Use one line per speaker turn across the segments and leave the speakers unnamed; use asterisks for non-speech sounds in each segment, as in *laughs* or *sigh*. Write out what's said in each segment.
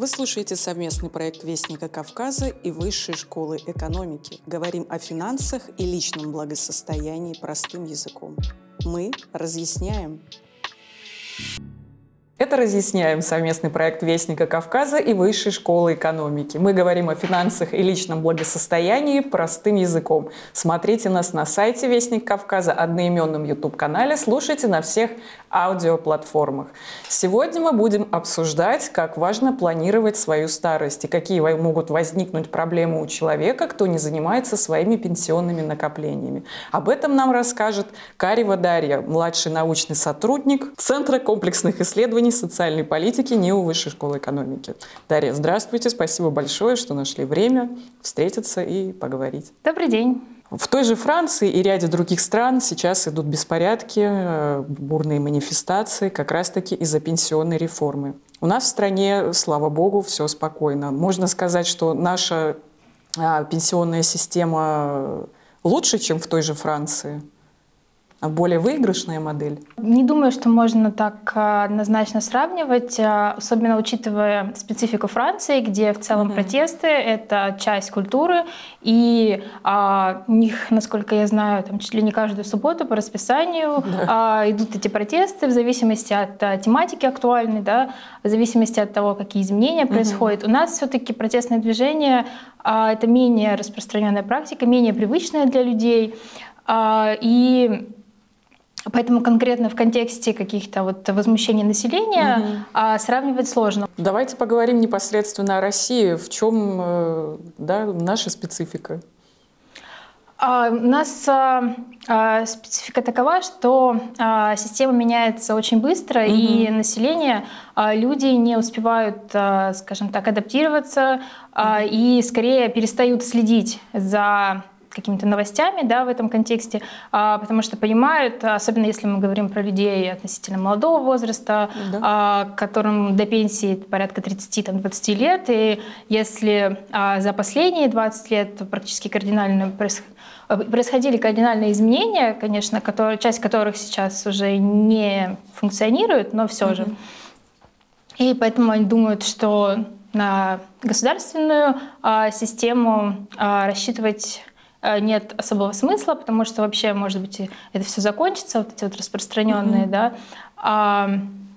Вы слушаете совместный проект Вестника Кавказа и Высшей школы экономики. Говорим о финансах и личном благосостоянии простым языком. Мы разъясняем.
Это «Разъясняем» совместный проект Вестника Кавказа и Высшей школы экономики. Мы говорим о финансах и личном благосостоянии простым языком. Смотрите нас на сайте Вестник Кавказа, одноименном YouTube-канале, слушайте на всех аудиоплатформах. Сегодня мы будем обсуждать, как важно планировать свою старость и какие могут возникнуть проблемы у человека, кто не занимается своими пенсионными накоплениями. Об этом нам расскажет Карева Дарья, младший научный сотрудник Центра комплексных исследований социальной политики НИУ Высшей школы экономики. Дарья, здравствуйте, спасибо большое, что нашли время встретиться и поговорить.
Добрый день.
В той же Франции и ряде других стран сейчас идут беспорядки, э, бурные манифестации как раз-таки из-за пенсионной реформы. У нас в стране, слава богу, все спокойно. Можно сказать, что наша а, пенсионная система лучше, чем в той же Франции более выигрышная модель?
Не думаю, что можно так а, однозначно сравнивать, а, особенно учитывая специфику Франции, где в целом mm-hmm. протесты — это часть культуры, и а, у них, насколько я знаю, там чуть ли не каждую субботу по расписанию да. а, идут эти протесты в зависимости от а, тематики актуальной, да, в зависимости от того, какие изменения mm-hmm. происходят. У нас все-таки протестное движение а, — это менее распространенная практика, менее привычная для людей, а, и Поэтому конкретно в контексте каких-то вот возмущений населения угу. а, сравнивать сложно.
Давайте поговорим непосредственно о России. В чем э, да, наша специфика?
А, у нас а, а, специфика такова, что а, система меняется очень быстро, угу. и население, а, люди не успевают, а, скажем так, адаптироваться а, и скорее перестают следить за какими-то новостями да, в этом контексте, а, потому что понимают, особенно если мы говорим про людей относительно молодого возраста, да. а, которым до пенсии порядка 30-20 лет, и если а, за последние 20 лет практически кардинально происходили кардинальные изменения, конечно, которые, часть которых сейчас уже не функционирует, но все mm-hmm. же. И поэтому они думают, что на государственную а, систему а, рассчитывать Э, нет особого смысла, потому что вообще, может быть, это все закончится, вот эти вот распространенные mm-hmm. да, а,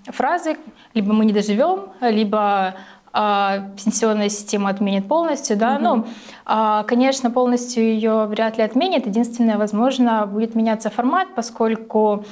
фразы, либо мы не доживем, либо а, пенсионная система отменит полностью, да, mm-hmm. ну, а, конечно, полностью ее вряд ли отменит. Единственное, возможно, будет меняться формат, поскольку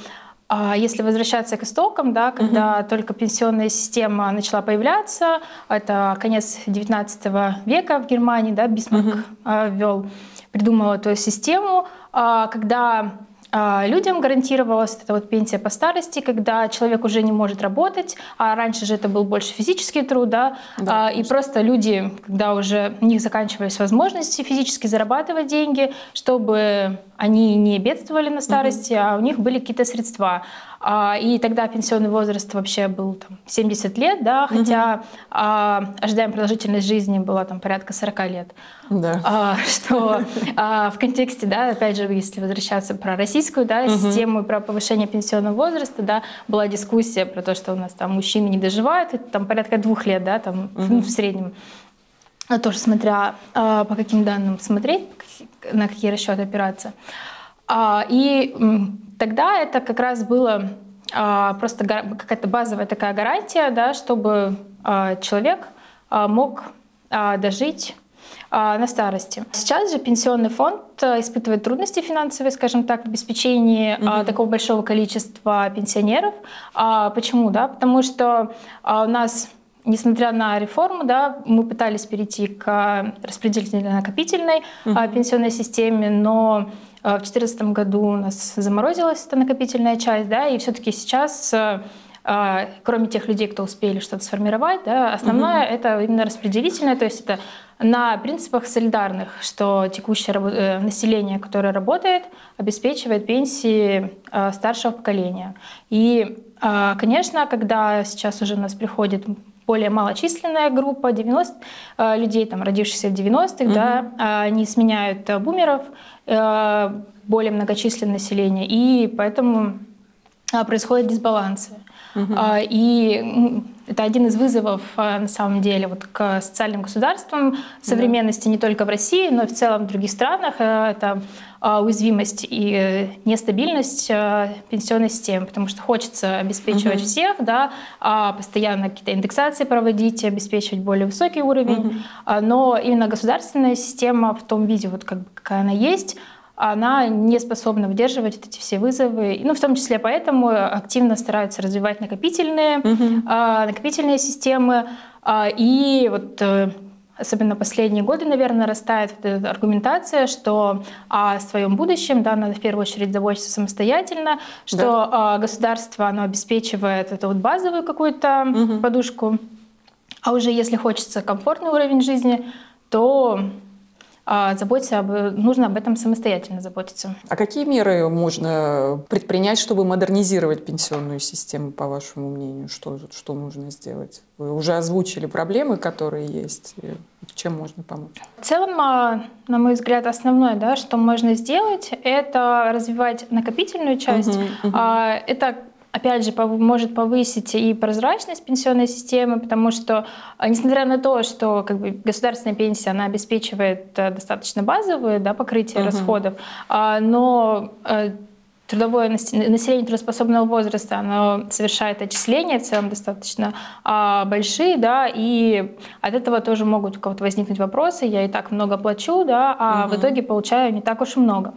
а если возвращаться к истокам, да, когда угу. только пенсионная система начала появляться, это конец XIX века в Германии, да, Бисмарк угу. ввел придумала эту систему, а, когда а, людям гарантировалась эта вот пенсия по старости, когда человек уже не может работать, а раньше же это был больше физический труд, да, да и просто люди, когда уже у них заканчивались возможности физически зарабатывать деньги, чтобы они не бедствовали на старости, угу. а у них были какие-то средства. А, и тогда пенсионный возраст вообще был там, 70 лет, да, хотя угу. а, ожидаемая продолжительность жизни была там порядка 40 лет.
Да.
А, *laughs* что а, в контексте, да, опять же, если возвращаться про российскую да, угу. систему, про повышение пенсионного возраста, да, была дискуссия про то, что у нас там мужчины не доживают, это там порядка двух лет, да, там угу. ну, в среднем. А тоже смотря а, по каким данным смотреть, на какие расчеты опираться. А, и тогда это как раз было просто какая-то базовая такая гарантия, да, чтобы человек мог дожить на старости. Сейчас же пенсионный фонд испытывает трудности финансовые, скажем так, в обеспечении угу. такого большого количества пенсионеров. Почему? Да? Потому что у нас несмотря на реформу, да, мы пытались перейти к распределительно-накопительной uh пенсионной системе, но в 2014 году у нас заморозилась эта накопительная часть, да, и все-таки сейчас а, кроме тех людей, кто успели что-то сформировать, да, основное угу. это именно распределительное, то есть это на принципах солидарных, что текущее э, население, которое работает, обеспечивает пенсии а, старшего поколения. И, а, конечно, когда сейчас уже у нас приходит более малочисленная группа, 90 людей, там, родившихся в 90-х, угу. да, они сменяют бумеров, более многочисленное население, и поэтому происходят дисбалансы. Угу. И это один из вызовов, на самом деле, вот к социальным государствам современности, да. не только в России, но и в целом в других странах. Это уязвимость и нестабильность пенсионной системы, потому что хочется обеспечивать угу. всех, да, постоянно какие-то индексации проводить, обеспечивать более высокий уровень, угу. но именно государственная система в том виде, вот как, какая она есть, она не способна выдерживать эти все вызовы. Ну, в том числе поэтому активно стараются развивать накопительные, угу. накопительные системы. А, и вот э, особенно последние годы, наверное, растает вот эта аргументация, что о своем будущем да, надо в первую очередь заботиться самостоятельно, что да. государство оно обеспечивает эту вот базовую какую-то угу. подушку, а уже если хочется комфортный уровень жизни, то а заботиться об, нужно об этом самостоятельно заботиться.
А какие меры можно предпринять, чтобы модернизировать пенсионную систему, по вашему мнению? Что, что нужно сделать? Вы уже озвучили проблемы, которые есть. Чем можно помочь?
В целом, а, на мой взгляд, основное, да, что можно сделать, это развивать накопительную часть. Uh-huh, uh-huh. Это опять же, может повысить и прозрачность пенсионной системы, потому что, а, несмотря на то, что как бы, государственная пенсия, она обеспечивает э, достаточно базовое да, покрытие uh-huh. расходов, а, но э, трудовое население трудоспособного возраста, оно совершает отчисления в целом достаточно а, большие, да, и от этого тоже могут у кого-то возникнуть вопросы, я и так много плачу, да, а угу. в итоге получаю не так уж и много.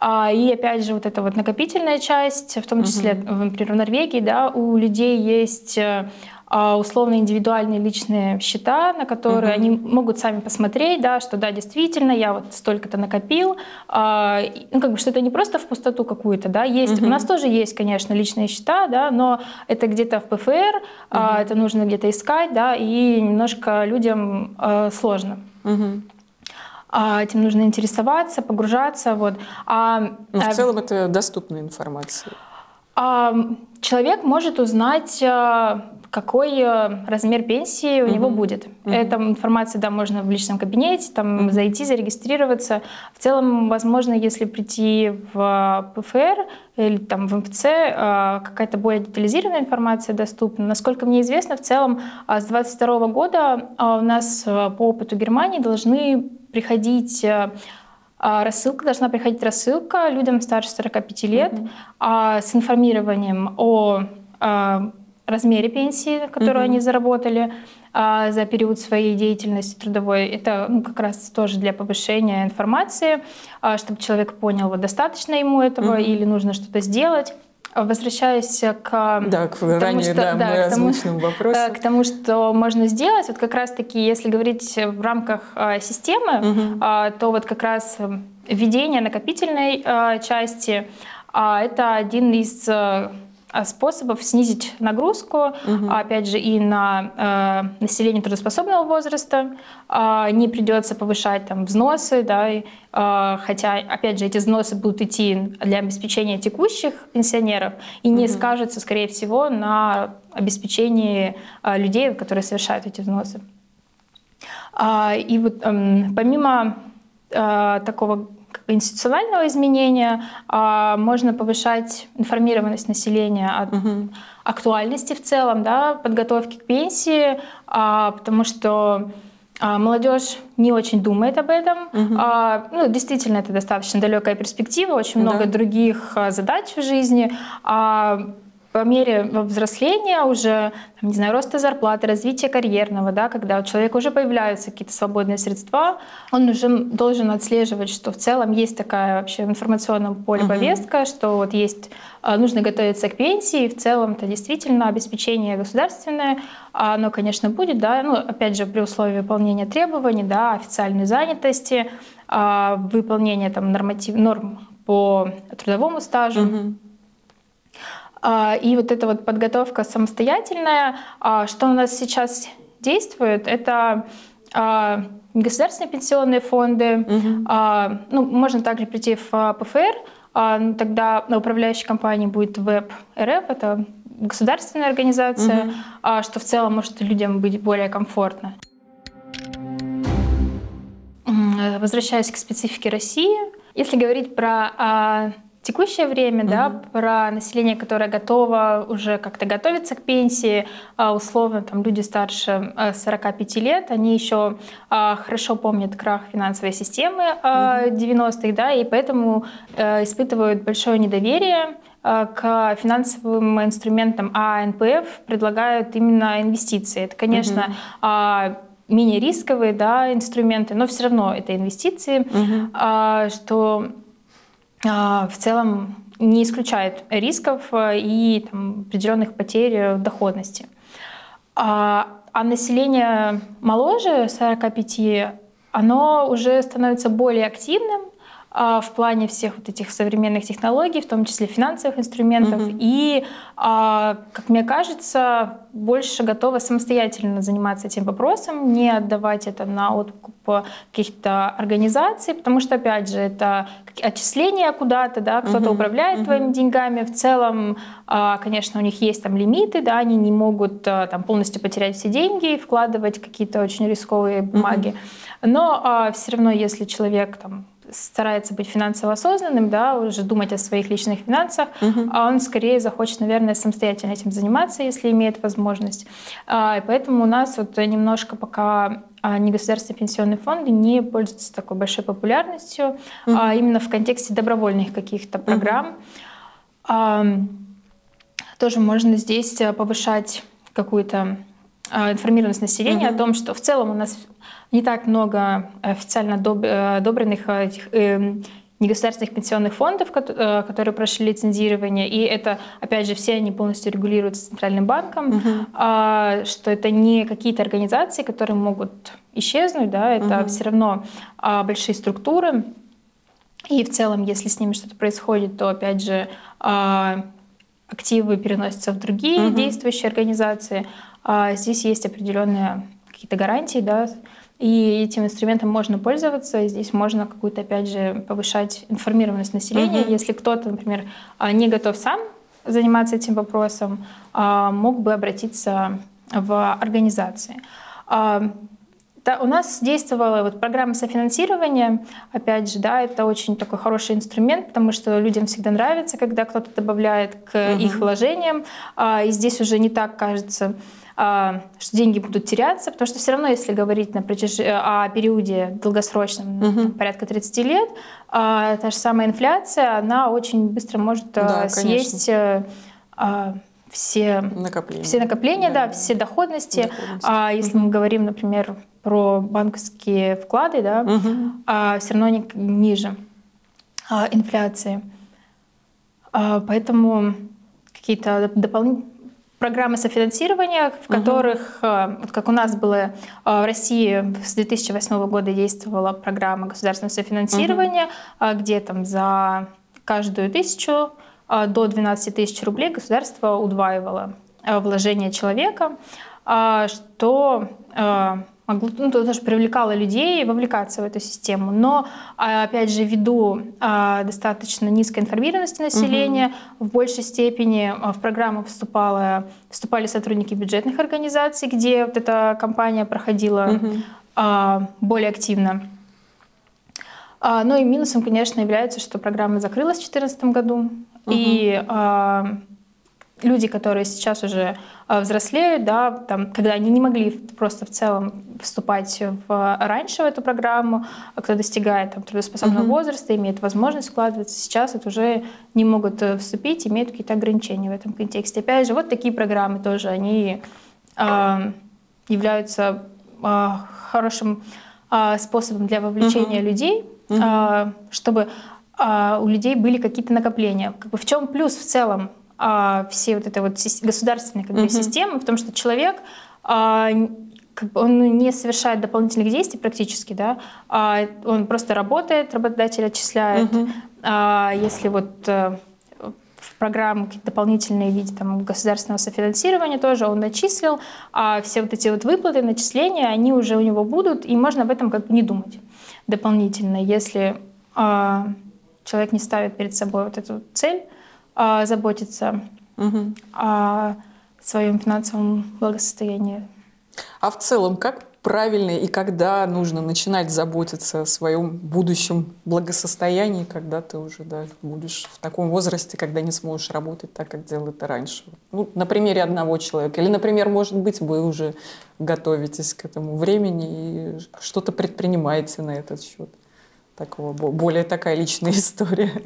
А, и опять же, вот эта вот накопительная часть, в том числе, угу. например, в Норвегии, да, у людей есть э, а, условно индивидуальные личные счета, на которые угу. они могут сами посмотреть, да, что да, действительно, я вот столько-то накопил. А, ну, как бы, что это не просто в пустоту какую-то, да, есть. Угу. У нас тоже есть, конечно, личные счета, да, но это где-то в ПФР, угу. это нужно где-то искать, да, и немножко людям сложно. Угу. А, этим нужно интересоваться, погружаться. Вот. А,
Но ну, в а, целом это доступная информация.
А, человек может узнать, а, какой размер пенсии у угу. него будет. Угу. Эта информация, да, можно в личном кабинете, там угу. зайти, зарегистрироваться. В целом, возможно, если прийти в ПФР или там в МФЦ, какая-то более детализированная информация доступна. Насколько мне известно, в целом с 2022 года у нас по опыту Германии должны приходить э, а, рассылка, должна приходить рассылка людям старше 45 лет mm-hmm. с информированием о а, размере пенсии, которую mm-hmm. они заработали за период своей деятельности трудовой. Это ну, как раз тоже для повышения информации, чтобы человек понял, вот достаточно ему этого mm-hmm. или нужно что-то сделать. Возвращаясь к,
да, к тому, ранее, что, да, да, к тому, вопросу.
к тому, что можно сделать, вот как раз-таки, если говорить в рамках э, системы, угу. э, то вот как раз введение накопительной э, части э, это один из э, способов снизить нагрузку, угу. опять же, и на э, население трудоспособного возраста. Э, не придется повышать там взносы, да, и, э, хотя, опять же, эти взносы будут идти для обеспечения текущих пенсионеров и не угу. скажется, скорее всего, на обеспечении э, людей, которые совершают эти взносы. Э, и вот э, помимо э, такого институционального изменения а, можно повышать информированность населения о угу. актуальности в целом, да, подготовки к пенсии, а, потому что а, молодежь не очень думает об этом. Угу. А, ну, действительно, это достаточно далекая перспектива, очень да. много других а, задач в жизни. А, по мере взросления уже, там, не знаю, роста зарплаты, развития карьерного, да, когда у человека уже появляются какие-то свободные средства, он уже должен отслеживать, что в целом есть такая вообще в информационном поле повестка, что вот есть, а, нужно готовиться к пенсии, и в целом это действительно обеспечение государственное, оно, конечно, будет, да, ну, опять же, при условии выполнения требований, да, официальной занятости, а, выполнения там норматив, норм по трудовому стажу. Uh-huh. А, и вот эта вот подготовка самостоятельная, а, что у нас сейчас действует, это а, государственные пенсионные фонды, угу. ну, можно также прийти в ПФР, ну, тогда на управляющей компании будет Веб РФ, это государственная организация, угу. что в целом может людям быть более комфортно. Возвращаясь к специфике России, если говорить про текущее время, угу. да, про население, которое готово уже как-то готовиться к пенсии, а, условно, там люди старше 45 э, лет, они еще а, хорошо помнят крах финансовой системы угу. 90-х, да, и поэтому э, испытывают большое недоверие к финансовым инструментам, а НПФ предлагают именно инвестиции. Это, конечно, угу менее рисковые да, инструменты, но все равно это инвестиции, угу. а, что а, в целом не исключает рисков э, и там, определенных потерь в доходности. А, а население моложе 45, оно уже становится более активным, а, в плане всех вот этих современных технологий, в том числе финансовых инструментов, угу. и, а, как мне кажется, больше готова самостоятельно заниматься этим вопросом, не отдавать это на откуп каких-то организаций, потому что, опять же, это отчисления куда-то, да, кто-то угу. управляет угу. твоими деньгами. В целом, а, конечно, у них есть там лимиты, да, они не могут там полностью потерять все деньги и вкладывать какие-то очень рисковые бумаги. Угу. Но все равно, если человек там старается быть финансово осознанным, да, уже думать о своих личных финансах, угу. а он скорее захочет, наверное, самостоятельно этим заниматься, если имеет возможность. А, и поэтому у нас вот немножко пока а, негосударственные пенсионные фонды не пользуются такой большой популярностью, угу. а именно в контексте добровольных каких-то программ. Угу. Тоже можно здесь повышать какую-то информированность населения угу. о том, что в целом у нас не так много официально э, одобренных э, этих э, негосударственных пенсионных фондов, э, которые прошли лицензирование, и это, опять же, все они полностью регулируются Центральным банком, uh-huh. что это не какие-то организации, которые могут исчезнуть, да, это uh-huh. все равно а, большие структуры, и в целом, если с ними что-то происходит, то, опять же, а, активы переносятся в другие uh-huh. действующие организации. А здесь есть определенные какие-то гарантии, да, и этим инструментом можно пользоваться. Здесь можно какую-то, опять же, повышать информированность населения. Угу. Если кто-то, например, а, не готов сам заниматься этим вопросом, а, мог бы обратиться в организации. Да, у нас действовала вот программа софинансирования. Опять же, да, это очень такой хороший инструмент, потому что людям всегда нравится, когда кто-то добавляет к угу. их вложениям. И здесь уже не так кажется что деньги будут теряться, потому что все равно, если говорить на протяж... о периоде долгосрочном, угу. порядка 30 лет, а, та же самая инфляция, она очень быстро может а, да, съесть все накопления, все накопления да. да, все доходности. доходности. А если угу. мы говорим, например, про банковские вклады, да, угу. а, все равно они ниже а, инфляции. А, поэтому какие-то дополнительные программы софинансирования, в которых, угу. вот как у нас было э, в России с 2008 года действовала программа государственного софинансирования, угу. где там за каждую тысячу до 12 тысяч рублей государство удваивало вложение человека, что могло, ну, тоже привлекало людей вовлекаться в эту систему. Но, а, опять же, ввиду а, достаточно низкой информированности населения, угу. в большей степени а, в программу вступала, вступали сотрудники бюджетных организаций, где вот эта кампания проходила угу. более активно. Ну и минусом, конечно, является, что программа закрылась в 2014 году. Угу. И люди, которые сейчас уже а, взрослеют, да, там, когда они не могли просто в целом вступать в, раньше в эту программу, а кто достигает там, трудоспособного uh-huh. возраста, имеет возможность вкладываться, сейчас это уже не могут э, вступить, имеют какие-то ограничения в этом контексте. Опять же, вот такие программы тоже, они э, являются э, хорошим э, способом для вовлечения uh-huh. людей, э, чтобы у людей были какие-то накопления. Как бы в чем плюс в целом все вот это вот государственные как бы, угу. системы в том, что человек а, как бы он не совершает дополнительных действий практически, да, а он просто работает, работодатель отчисляет. Угу. А, если вот а, в программу какие-то дополнительные виды там, государственного софинансирования тоже он начислил, а все вот эти вот выплаты, начисления, они уже у него будут, и можно об этом как бы не думать дополнительно, если а, человек не ставит перед собой вот эту цель, а, заботиться о своем финансовом благосостоянии.
А в целом, как правильно и когда нужно начинать заботиться о своем будущем благосостоянии, когда ты уже да, будешь в таком возрасте, когда не сможешь работать так, как делал это раньше. Ну, на примере одного человека. Или, например, может быть, вы уже готовитесь к этому времени и что-то предпринимаете на этот счет. Такого, более такая личная *laughs* история.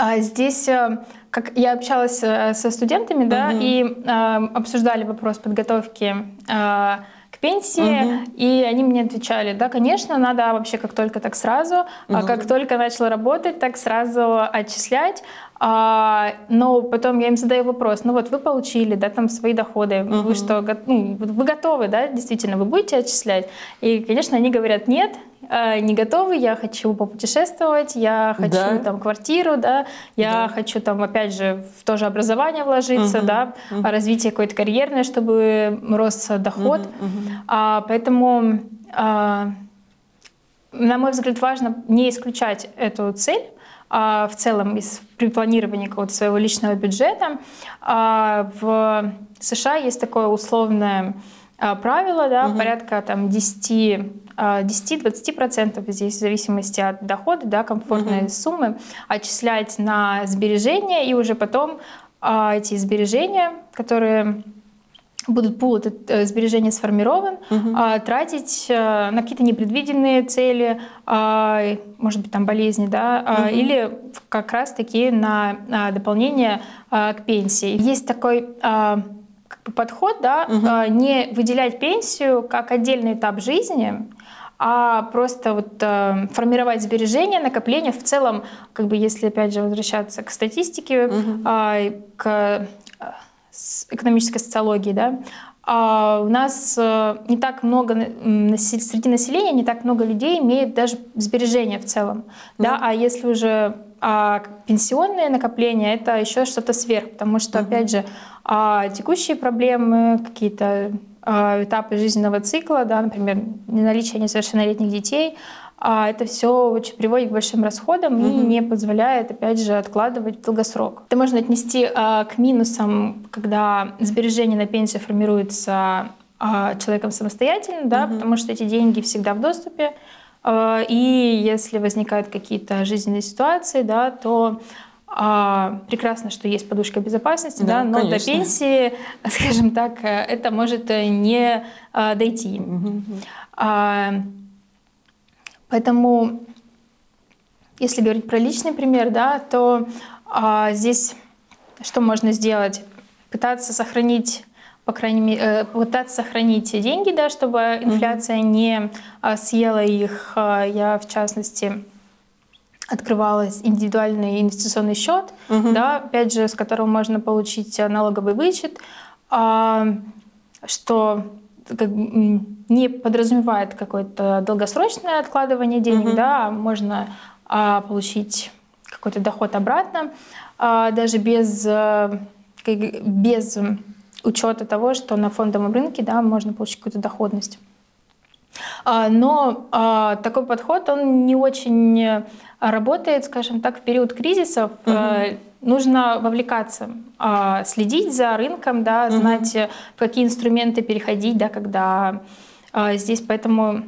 А здесь, э, как я общалась э, со студентами, да, угу. и э, обсуждали вопрос подготовки э, к пенсии, угу. и они мне отвечали, да, конечно, надо вообще как только так сразу, угу. а как только начал работать, так сразу отчислять. А, но потом я им задаю вопрос, ну вот вы получили, да, там свои доходы, угу. вы что, ну, вы готовы, да, действительно, вы будете отчислять? И, конечно, они говорят, нет, не готовы, я хочу попутешествовать, я хочу да. там квартиру, да, я да. хочу там опять же в то же образование вложиться, угу. да, угу. развитие какое-то карьерное, чтобы рос доход. Угу. Угу. А, поэтому, а, на мой взгляд, важно не исключать эту цель, а, в целом из, при планировании какого-то своего личного бюджета. А, в США есть такое условное а, правило, да, угу. порядка там 10 10-20% здесь в зависимости от дохода, да, комфортной угу. суммы, отчислять на сбережения и уже потом эти сбережения, которые будут пул этот сбережения сформирован, угу. а, тратить а, на какие-то непредвиденные цели, а, может быть, там болезни, да, а, угу. или как раз-таки на а, дополнение а, к пенсии. Есть такой а, как бы подход, да, угу. а, не выделять пенсию как отдельный этап жизни, а просто вот э, формировать сбережения, накопления в целом, как бы если опять же возвращаться к статистике, угу. э, к экономической социологии, да, а у нас э, не так много среди населения не так много людей имеет даже сбережения в целом, mm. да, а если уже а пенсионные накопления это еще что-то сверх, потому что mm-hmm. опять же а текущие проблемы какие-то этапы жизненного цикла, да, например, наличие несовершеннолетних детей, а это все очень приводит к большим расходам угу. и не позволяет, опять же, откладывать в долгосрок. Это можно отнести а, к минусам, когда сбережения на пенсию формируются а, человеком самостоятельно, да, угу. потому что эти деньги всегда в доступе. А, и если возникают какие-то жизненные ситуации, да, то а, прекрасно, что есть подушка безопасности, да, да но конечно. до пенсии, *laughs* скажем так, это может не а, дойти. Угу. А, Поэтому, если говорить про личный пример, да, то а, здесь что можно сделать? Пытаться сохранить по крайней мере, э, пытаться сохранить деньги, да, чтобы инфляция mm-hmm. не а, съела их. А, я, в частности, открывала индивидуальный инвестиционный счет, mm-hmm. да, опять же, с которого можно получить налоговый вычет, а, что как, не подразумевает какое-то долгосрочное откладывание денег, угу. да, можно а, получить какой-то доход обратно, а, даже без, а, без учета того, что на фондовом рынке да, можно получить какую-то доходность. А, но а, такой подход, он не очень работает, скажем так, в период кризисов. Угу нужно вовлекаться, а, следить за рынком, да, знать, угу. в какие инструменты переходить, да, когда а, здесь поэтому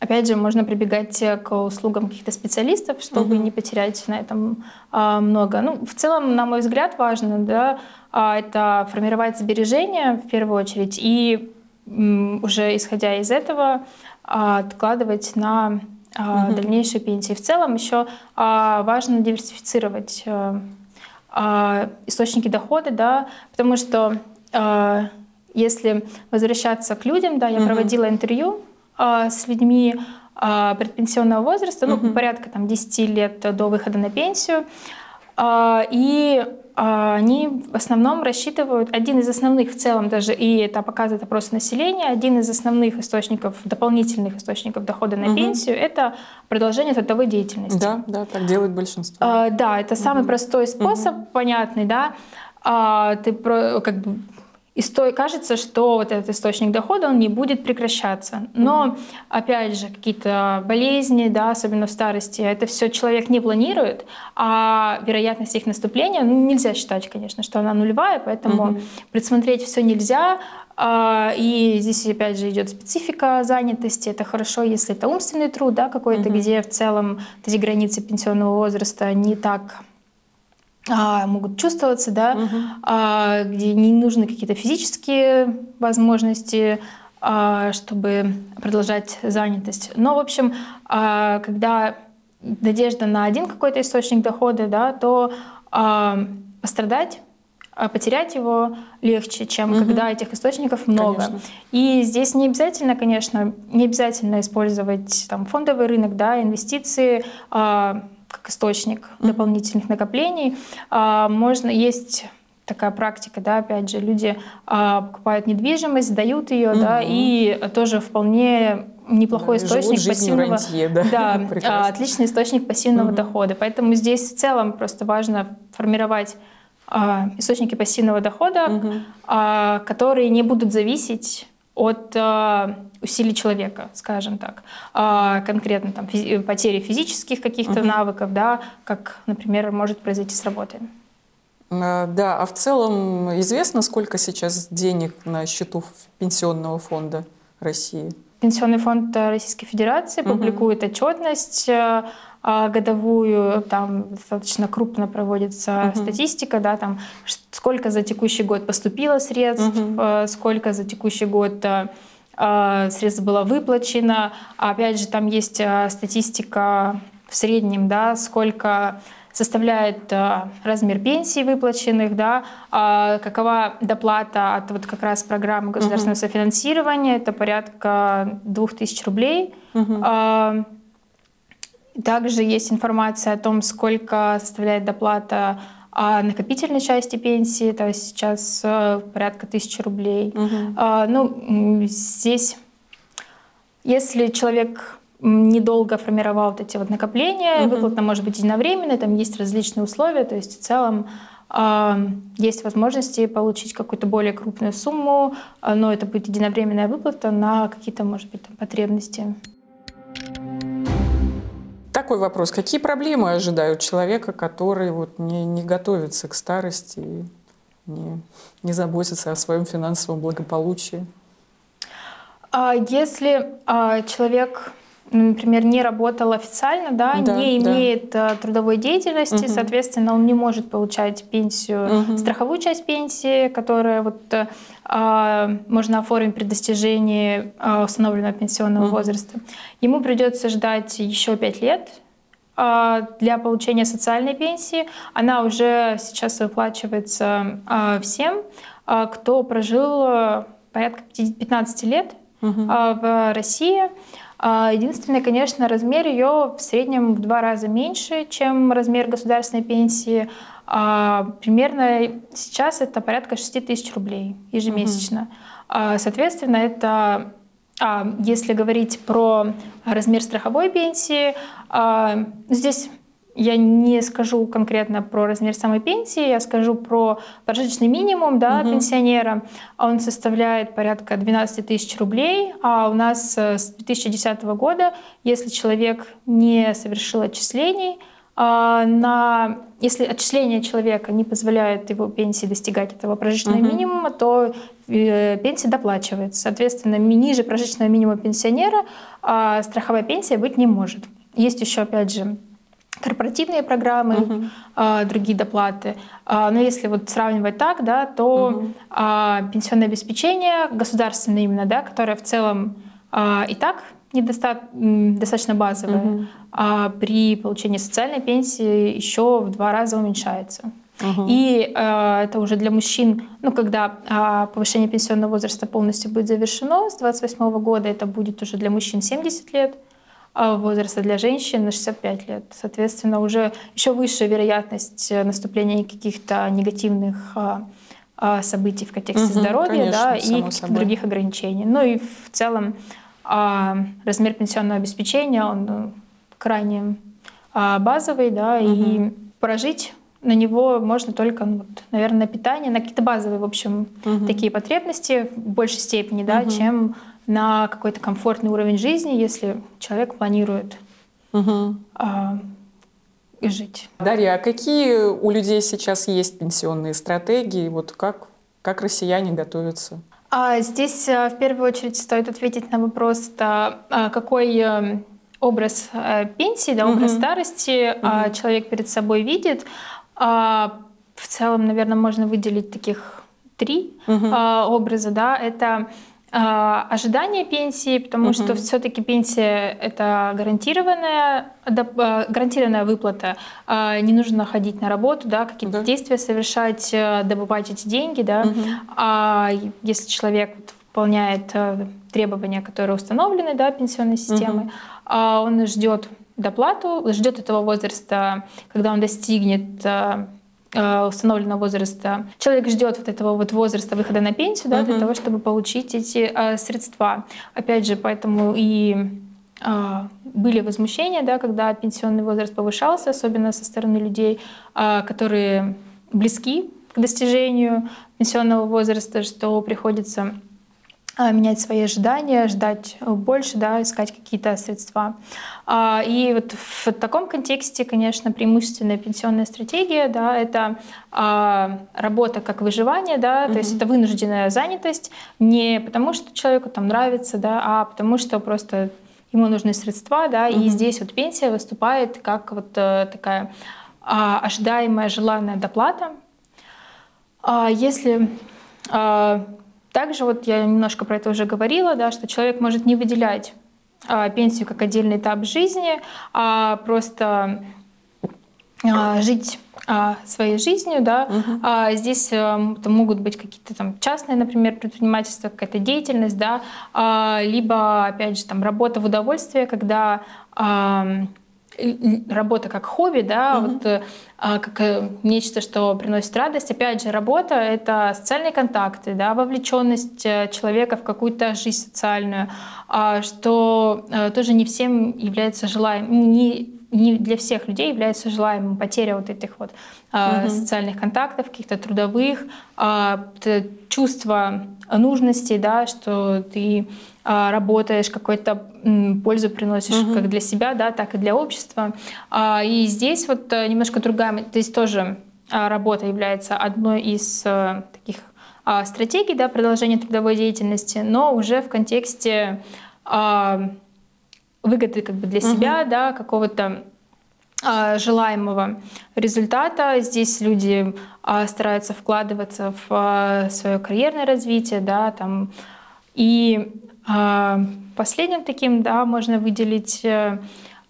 Опять же, можно прибегать к услугам каких-то специалистов, чтобы угу. не потерять на этом а, много. Ну, в целом, на мой взгляд, важно, да, это формировать сбережения в первую очередь и уже исходя из этого откладывать на угу. дальнейшей пенсии. В целом еще а, важно диверсифицировать э, а, источники дохода, да, потому что если возвращаться к людям, да, я угу. проводила интервью с людьми предпенсионного возраста, угу. ну, порядка там 10 лет до выхода на пенсию, и а, они в основном рассчитывают, один из основных в целом даже, и это показывает опрос населения, один из основных источников, дополнительных источников дохода на угу. пенсию, это продолжение трудовой деятельности.
Да, да, так делает большинство.
А, да, это самый угу. простой способ, угу. понятный, да. А, ты про, как бы исто... кажется, что вот этот источник дохода, он не будет прекращаться. Но, mm-hmm. опять же, какие-то болезни, да, особенно в старости, это все человек не планирует, а вероятность их наступления, ну, нельзя считать, конечно, что она нулевая, поэтому mm-hmm. предсмотреть все нельзя. А, и здесь, опять же, идет специфика занятости. Это хорошо, если это умственный труд, да, какой-то, mm-hmm. где в целом эти границы пенсионного возраста не так могут чувствоваться, да, угу. а, где не нужны какие-то физические возможности, а, чтобы продолжать занятость. Но, в общем, а, когда надежда на один какой-то источник дохода, да, то а, пострадать а потерять его легче, чем угу. когда этих источников много. Конечно. И здесь не обязательно, конечно, не обязательно использовать там фондовый рынок, да, инвестиции, как источник дополнительных накоплений. А, можно есть такая практика, да, опять же, люди а, покупают недвижимость, сдают ее, mm-hmm. да, и тоже вполне неплохой да, источник пассивного, рантье, да, да *laughs* а, отличный источник пассивного mm-hmm. дохода. Поэтому здесь в целом просто важно формировать а, источники пассивного дохода, mm-hmm. а, которые не будут зависеть от а, усилий человека, скажем так, а, конкретно там физи- потери физических каких-то угу. навыков, да, как, например, может произойти с работой.
А, да, а в целом известно, сколько сейчас денег на счету пенсионного фонда России?
Пенсионный фонд Российской Федерации угу. публикует отчетность э, годовую, там достаточно крупно проводится угу. статистика, да, там сколько за текущий год поступило средств, угу. сколько за текущий год э, средств было выплачено. Опять же, там есть статистика в среднем, да, сколько составляет размер пенсий выплаченных, да, какова доплата от вот как раз программы государственного uh софинансирования, это порядка 2000 рублей. uh также есть информация о том, сколько составляет доплата о накопительной части пенсии, то есть сейчас э, порядка тысячи рублей. Угу. Ну, здесь, если человек недолго формировал вот эти вот накопления, угу. выплата может быть единовременной, там есть различные условия, то есть в целом есть возможности получить какую-то более крупную сумму, но это будет единовременная выплата на какие-то, может быть, там, потребности.
Такой вопрос. Какие проблемы ожидают человека, который вот не, не готовится к старости и не, не заботится о своем финансовом благополучии?
А если а, человек например, не работал официально, да, да не имеет да. трудовой деятельности, угу. соответственно, он не может получать пенсию, угу. страховую часть пенсии, которая вот а, можно оформить при достижении а, установленного пенсионного угу. возраста. Ему придется ждать еще пять лет а, для получения социальной пенсии. Она уже сейчас выплачивается а, всем, а, кто прожил порядка 15 лет угу. в России. Единственное, конечно, размер ее в среднем в два раза меньше, чем размер государственной пенсии. Примерно сейчас это порядка 6 тысяч рублей ежемесячно. Угу. Соответственно, это а если говорить про размер страховой пенсии, а, здесь я не скажу конкретно про размер самой пенсии, я скажу про прожиточный минимум да, угу. пенсионера. Он составляет порядка 12 тысяч рублей, а у нас э, с 2010 года, если человек не совершил отчислений, а, на, если отчисления человека не позволяют его пенсии достигать этого прожиточного угу. минимума, то э, пенсия доплачивается. Соответственно, ниже прожиточного минимума пенсионера а страховая пенсия быть не может. Есть еще, опять же, корпоративные программы, uh а, другие доплаты. А, но если вот сравнивать так, да, то uh а, пенсионное обеспечение государственное именно, да, которое в целом а, и так недостаточно достаточно базовая, угу. а при получении социальной пенсии еще в два раза уменьшается. Угу. И э, это уже для мужчин, ну, когда э, повышение пенсионного возраста полностью будет завершено с 28 года, это будет уже для мужчин 70 лет, возраста для женщин на 65 лет. Соответственно, уже еще высшая вероятность наступления каких-то негативных э, событий в контексте угу, здоровья конечно, да, и каких-то других ограничений. Ну и в целом а размер пенсионного обеспечения, он ну, крайне а, базовый, да, угу. и прожить на него можно только, ну, вот, наверное, на питание, на какие-то базовые, в общем, угу. такие потребности в большей степени, да, угу. чем на какой-то комфортный уровень жизни, если человек планирует угу. а, жить.
Дарья, а какие у людей сейчас есть пенсионные стратегии? Вот как, как россияне готовятся?
А здесь а, в первую очередь стоит ответить на вопрос, да, какой э, образ э, пенсии, да, образ угу. старости угу. человек перед собой видит. А, в целом, наверное, можно выделить таких три угу. образа. Да? Это а, ожидание пенсии, потому угу. что все-таки пенсия это гарантированная, гарантированная выплата. Не нужно ходить на работу, да, какие-то да. действия совершать, э, добывать эти деньги. Да? Угу. А если человек выполняет э, требования, которые установлены да, пенсионной системой, угу. он ждет доплату, ждет этого возраста, когда он достигнет э, установленного возраста. Человек ждет вот этого вот возраста выхода на пенсию, да, uh-huh. для того, чтобы получить эти э, средства. Опять же, поэтому и были возмущения, да, когда пенсионный возраст повышался, особенно со стороны людей, которые близки к достижению пенсионного возраста, что приходится менять свои ожидания, ждать больше, да, искать какие-то средства. А, и вот в таком контексте, конечно, преимущественная пенсионная стратегия, да, это а, работа как выживание, да, mm-hmm. то есть это вынужденная занятость, не потому что человеку там нравится, да, а потому что просто ему нужны средства, да, mm-hmm. и здесь вот пенсия выступает как вот э, такая ожидаемая, желанная доплата. Если также вот я немножко про это уже говорила, да, что человек может не выделять а, пенсию как отдельный этап жизни, а просто а, жить а, своей жизнью, да. Угу. А, здесь а, могут быть какие-то там частные, например, предпринимательства, какая-то деятельность, да, а, либо опять же там работа в удовольствие, когда а, работа как хобби, да, угу. вот, а, как э, нечто, что приносит радость. Опять же, работа — это социальные контакты, да, вовлеченность э, человека в какую-то жизнь социальную, а, что э, тоже не всем является желаемым, не, не для всех людей является желаемым потеря вот этих вот угу. социальных контактов, каких-то трудовых, чувство нужности, да, что ты работаешь, какую-то пользу приносишь угу. как для себя, да, так и для общества. А, и здесь вот э, немножко другая, здесь тоже а, работа является одной из э, таких стратегий да, продолжения трудовой деятельности, но уже в контексте выгоды как бы для себя, угу. да, какого-то желаемого результата. Здесь люди стараются вкладываться в свое карьерное развитие, да, там, и а, последним таким, да, можно выделить э,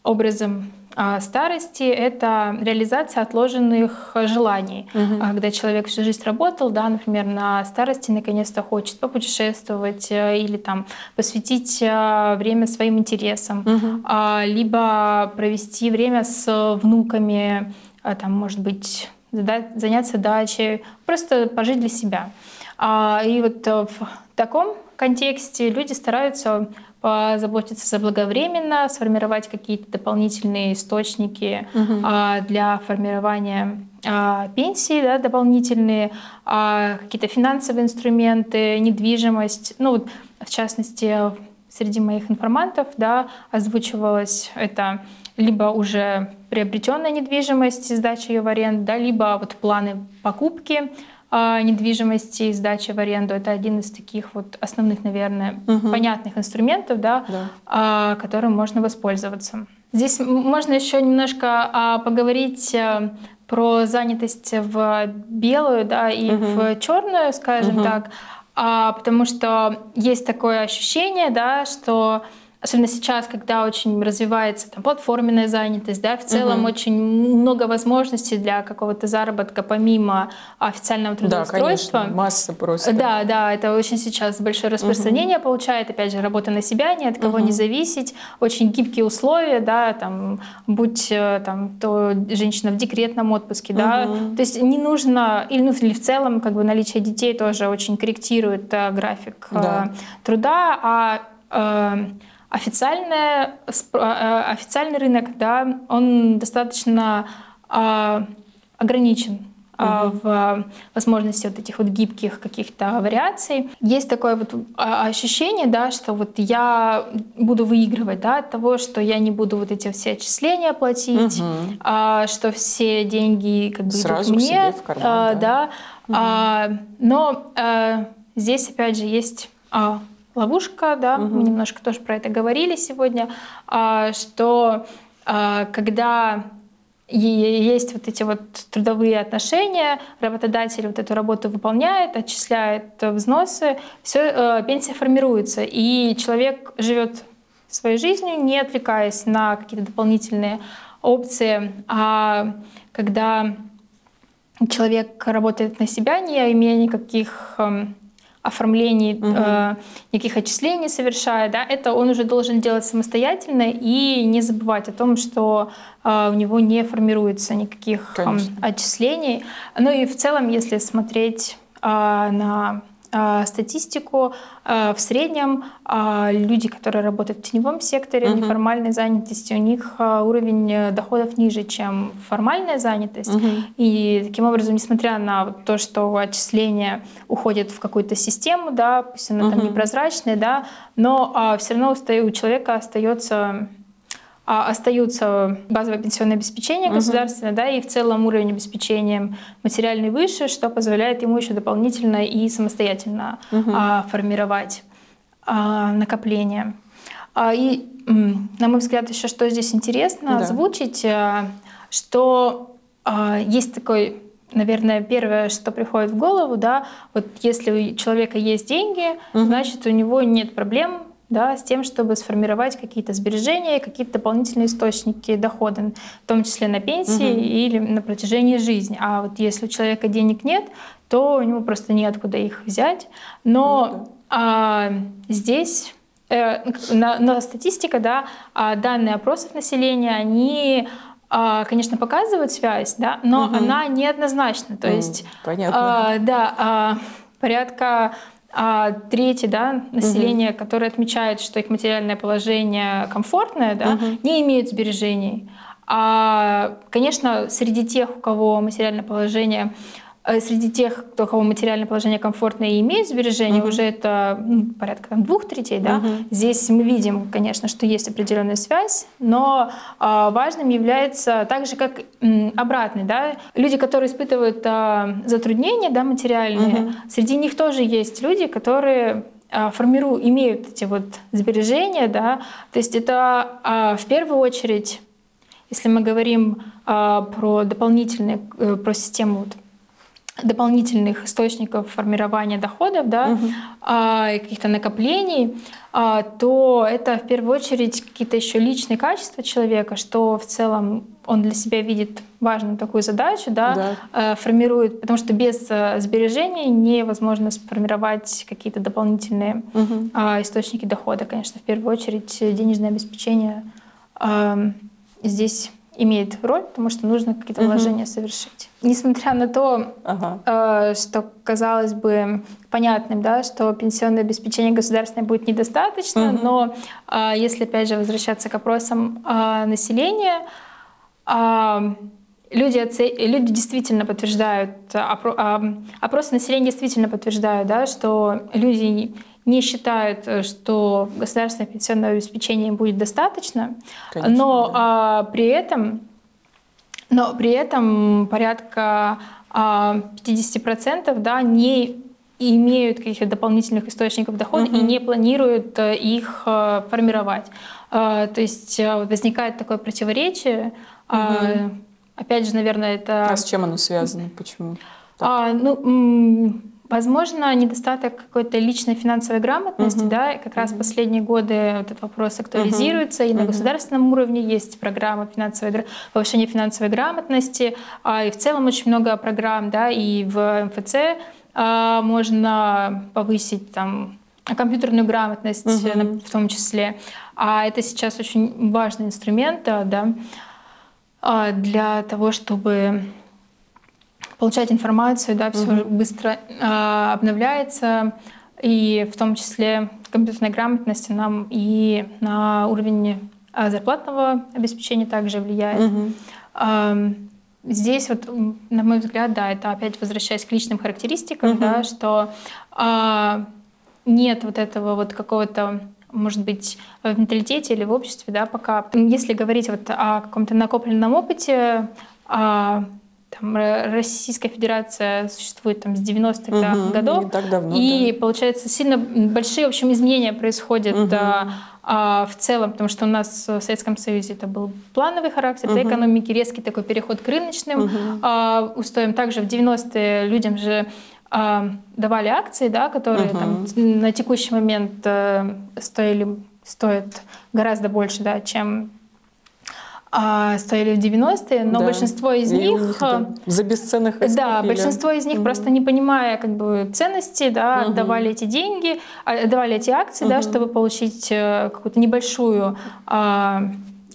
образом а, старости — это реализация отложенных желаний. Угу. Когда человек всю жизнь работал, да, например, на старости наконец-то хочет попутешествовать э, или там посвятить э, время своим интересам, угу. либо провести время с внуками, там, может быть, заняться дачей, просто пожить для себя. И вот в таком контексте люди стараются позаботиться заблаговременно, сформировать какие-то дополнительные источники угу. а, для формирования а, пенсии, да, дополнительные а, какие-то финансовые инструменты, недвижимость. Ну, вот, в частности, среди моих информантов да, озвучивалось это либо уже приобретенная недвижимость, сдача ее в аренду, да, либо вот планы покупки недвижимости и сдачи в аренду. Это один из таких вот основных, наверное, угу. понятных инструментов, да, да. А, которым можно воспользоваться. Здесь можно еще немножко а, поговорить э, про занятость в белую, да, и угу. в черную, скажем угу. так, потому что есть такое ощущение, да, что особенно сейчас, когда очень развивается там, платформенная занятость, да, в целом угу. очень много возможностей для какого-то заработка помимо официального трудоустройства.
Да, конечно, масса просто.
Да, да, это очень сейчас большое распространение угу. получает, опять же, работа на себя, ни от кого угу. не зависеть, очень гибкие условия, да, там, будь э, там, то женщина в декретном отпуске, угу. да, то есть не нужно, или, ну, или в целом как бы наличие детей тоже очень корректирует э, график да. э, труда, а э, Официальная, э, официальный рынок, да, он достаточно а, ограничен uh-huh. в возможности вот этих вот гибких каких-то вариаций. Есть такое вот а, ощущение, да, что вот я буду выигрывать, да, от того, что я не буду вот эти все отчисления платить, uh-huh. а, что все деньги как бы
Сразу
идут мне,
себе в карман, а,
да. да. Uh-huh. А, но а, здесь опять же есть а, ловушка, да, угу. мы немножко тоже про это говорили сегодня, а, что а, когда есть вот эти вот трудовые отношения, работодатель вот эту работу выполняет, отчисляет взносы, все, э, пенсия формируется, и человек живет своей жизнью, не отвлекаясь на какие-то дополнительные опции, а когда человек работает на себя, не имея никаких оформлений, угу. э, никаких отчислений совершая, да, это он уже должен делать самостоятельно и не забывать о том, что э, у него не формируется никаких э, отчислений. Ну и в целом, если смотреть э, на статистику. А, в среднем а, люди, которые работают в теневом секторе, uh-huh. неформальной занятости, у них уровень доходов ниже, чем формальная занятость. Uh-huh. И таким образом, несмотря на то, что отчисления уходят в какую-то систему, да, пусть она uh-huh. там непрозрачная, да, но все равно у человека остается а остаются базовое пенсионное обеспечение государственное, угу. да, и в целом уровень обеспечения материальный выше, что позволяет ему еще дополнительно и самостоятельно угу. а, формировать а, накопление. А, и, на мой взгляд, еще что здесь интересно да. озвучить, а, что а, есть такой наверное, первое, что приходит в голову, да, вот если у человека есть деньги, угу. значит, у него нет проблем да, с тем, чтобы сформировать какие-то сбережения, какие-то дополнительные источники дохода, в том числе на пенсии угу. или на протяжении жизни. А вот если у человека денег нет, то у него просто неоткуда их взять. Но ну, да. а, здесь э, на, на статистика, да, а данные опросов населения, они а, конечно, показывают связь, да, но угу. она неоднозначна. То есть,
Понятно.
А, да, а, порядка а третье, да, население, угу. которое отмечает, что их материальное положение комфортное, да, угу. не имеют сбережений. А, конечно, среди тех, у кого материальное положение среди тех, кто, у кого материальное положение комфортное и имеет сбережения, uh-huh. уже это ну, порядка там, двух третей. Да? Uh-huh. Здесь мы видим, конечно, что есть определенная связь, но э, важным является так же, как э, обратный. Да? Люди, которые испытывают э, затруднения да, материальные, uh-huh. среди них тоже есть люди, которые э, формируют, имеют эти вот сбережения. Да? То есть это э, в первую очередь, если мы говорим э, про дополнительные, э, про систему вот, дополнительных источников формирования доходов, да, угу. а, каких-то накоплений, а, то это в первую очередь какие-то еще личные качества человека, что в целом он для себя видит важную такую задачу, да, да. А, формирует, потому что без а, сбережений невозможно сформировать какие-то дополнительные угу. а, источники дохода. Конечно, в первую очередь денежное обеспечение а, здесь имеет роль, потому что нужно какие-то угу. вложения совершить. Несмотря на то, ага. э, что казалось бы понятным, да, что пенсионное обеспечение государственное будет недостаточно, угу. но э, если опять же возвращаться к опросам э, населения, э, люди, люди действительно подтверждают, опро, э, опросы населения действительно подтверждают, да, что люди не считают, э, что государственное пенсионное обеспечение будет достаточно, Конечно, но да. а, при этом, но при этом порядка а, 50% да, не имеют каких-то дополнительных источников дохода угу. и не планируют э, их э, формировать. А, то есть возникает такое противоречие. Угу. Опять же, наверное, это...
А с чем оно связано? Почему?
А, ну, Возможно, недостаток какой-то личной финансовой грамотности, uh-huh. да, и как раз последние годы этот вопрос актуализируется, uh-huh. и на uh-huh. государственном уровне есть программа финансовой, повышения финансовой грамотности, а, и в целом очень много программ, да, и в МФЦ а, можно повысить там компьютерную грамотность uh-huh. в том числе. А это сейчас очень важный инструмент, да, для того, чтобы получать информацию, да, все угу. быстро э, обновляется, и в том числе компьютерная грамотность нам и на уровень э, зарплатного обеспечения также влияет. Угу. Здесь вот, на мой взгляд, да, это опять возвращаясь к личным характеристикам, угу. да, что а, нет вот этого вот какого-то может быть, в менталитете или в обществе, да, пока. Если говорить вот о каком-то накопленном опыте, а, там, Российская Федерация существует там с 90-х угу, годов,
так давно,
и
да.
получается сильно большие, в общем, изменения происходят угу. а, а, в целом, потому что у нас в Советском Союзе это был плановый характер угу. экономики, резкий такой переход к рыночным угу. а, устоям. Также в 90-е людям же давали акции, да, которые угу. там, на текущий момент а, стоили, стоят гораздо больше, да, чем а, стоили в 90-е, но да. большинство из и них... них
да, за бесценных
Да, большинство из них угу. просто не понимая как бы ценности, да, угу. отдавали эти деньги, отдавали эти акции, угу. да, чтобы получить э, какую-то небольшую а,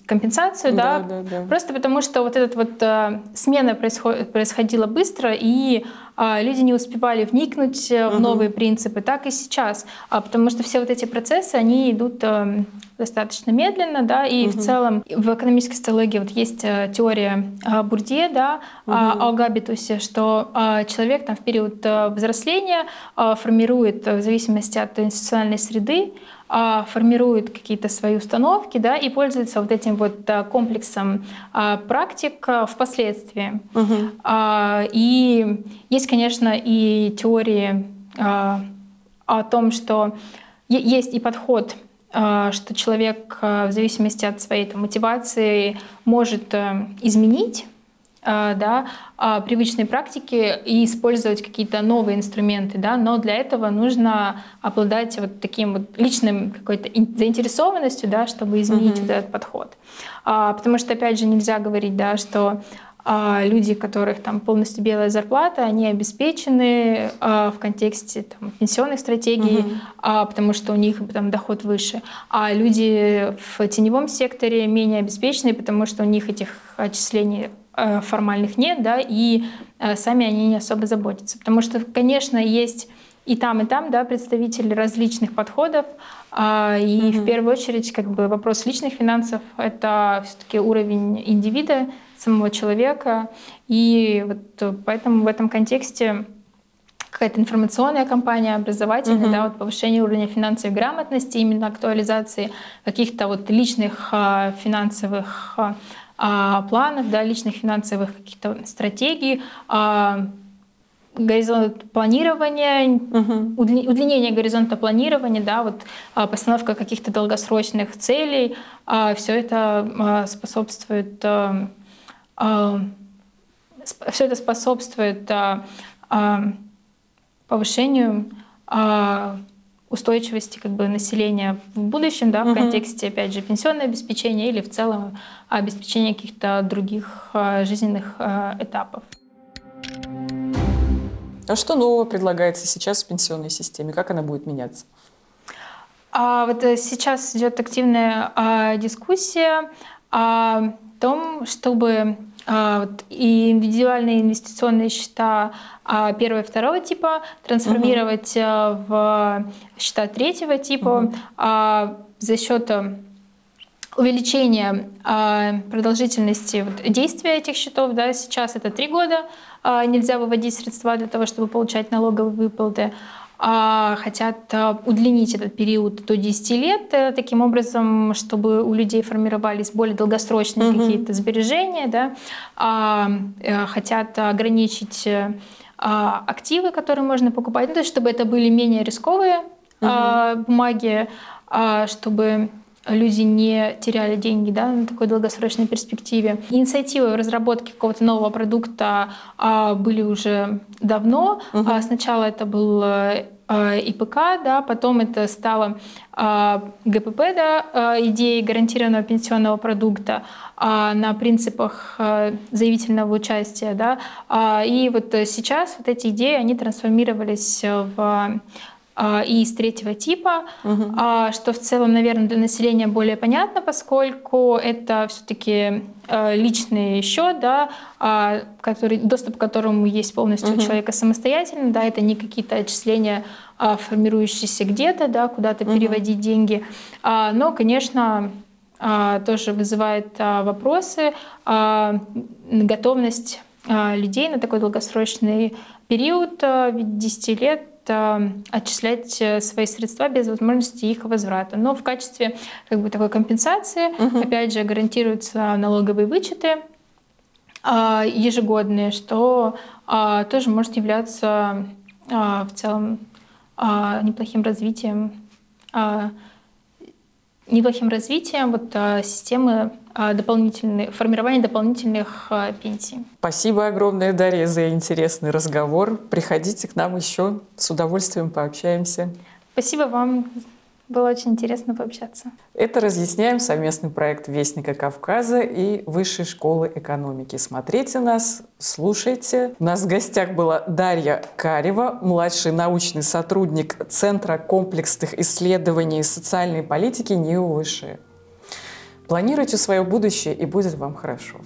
компенсацию, да, да, да, да, просто потому что вот эта вот а, смена происход, происходила быстро, и а, люди не успевали вникнуть угу. в новые принципы, так и сейчас, а, потому что все вот эти процессы, они идут а, достаточно медленно, да, и угу. в целом в экономической социологии вот есть э, теория а, Бурдье, да, угу. о габитусе, что а, человек там в период взросления формирует в зависимости от институциональной среды а, формирует какие-то свои установки, да, и пользуется вот этим вот а, комплексом а, практик впоследствии. Угу. И есть, конечно, и теории о том, что есть и подход что человек в зависимости от своей там, мотивации может э, изменить да, а, привычные практики и использовать какие-то новые инструменты, да, но для этого нужно обладать вот таким вот личным какой-то заинтересованностью, да, чтобы изменить mm-hmm. вот этот подход. А, потому что, опять же, нельзя говорить, да, что а, люди, которых там полностью белая зарплата, они обеспечены а, в контексте там, пенсионных стратегий, угу. а, потому что у них там доход выше. А люди в теневом секторе менее обеспечены, потому что у них этих отчислений Э, формальных нет, да, и э, сами они не особо заботятся. Потому что, конечно, есть и там, и там да, представители различных подходов. А, и угу. в первую очередь как бы вопрос личных финансов — это все-таки уровень индивида, самого человека. И вот поэтому в этом контексте какая-то информационная кампания, образовательная, угу. да, вот повышение уровня финансовой грамотности, именно актуализации каких-то вот личных а, финансовых а, а, планов, да, личных финансовых каких-то стратегий, а, горизонт планирования, угу. удлинение горизонта планирования, да, вот а, постановка каких-то долгосрочных целей, все это способствует все это способствует повышению устойчивости как бы, населения в будущем, да, в угу. контексте, опять же, пенсионного обеспечения или в целом обеспечения каких-то других а, жизненных а, этапов.
А что нового предлагается сейчас в пенсионной системе? Как она будет меняться?
А вот э, сейчас идет активная а, дискуссия о том, чтобы а, и индивидуальные инвестиционные счета а, первого и второго типа трансформировать угу. в счета третьего типа угу. за счет увеличения продолжительности действия этих счетов. Да, сейчас это три года, нельзя выводить средства для того, чтобы получать налоговые выплаты. А, хотят а, удлинить этот период до 10 лет, э, таким образом, чтобы у людей формировались более долгосрочные угу. какие-то сбережения, да, а, э, хотят ограничить э, активы, которые можно покупать, ну, то есть чтобы это были менее рисковые угу. бумаги, чтобы люди не теряли деньги да, на такой долгосрочной перспективе. Инициативы в разработке какого-то нового продукта а, были уже давно. Угу. А, сначала это был а, ИПК, да, потом это стало а, ГПП, да, а, идеей гарантированного пенсионного продукта на принципах а, заявительного участия. Да, и вот сейчас вот эти идеи, они трансформировались в и из третьего типа, угу. что в целом, наверное, для населения более понятно, поскольку это все-таки а, личный счет, да, который, доступ к которому есть полностью угу. у человека самостоятельно, да, это не какие-то отчисления, формирующиеся где-то, да, куда-то угу. переводить деньги. Но, конечно, а, тоже вызывает а, вопросы. А, готовность а, людей на такой долгосрочный период, а, ведь 10 лет а, отчислять э, свои средства без возможности их возврата. Но в качестве как бы, такой компенсации,
Мгм.
опять же, гарантируются налоговые вычеты а, ежегодные, что а, тоже может являться а, в целом неплохим развитием неплохим развитием вот, а, системы а, дополнительной, формирования дополнительных а, пенсий.
Спасибо огромное, Дарья, за интересный разговор. Приходите к нам еще, с удовольствием пообщаемся.
Спасибо вам, было очень интересно пообщаться.
Это «Разъясняем» совместный проект Вестника Кавказа и Высшей школы экономики. Смотрите нас, слушайте. У нас в гостях была Дарья Карева, младший научный сотрудник Центра комплексных исследований социальной политики НИУ. Планируйте свое будущее, и будет вам хорошо.